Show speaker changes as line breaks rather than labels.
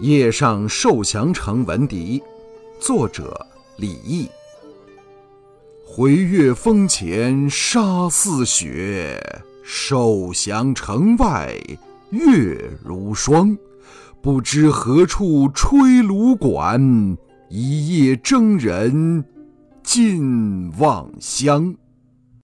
夜上受降城闻笛，作者李益。回月峰前沙似雪，受降城外月如霜。不知何处吹芦管，一夜征人尽望乡。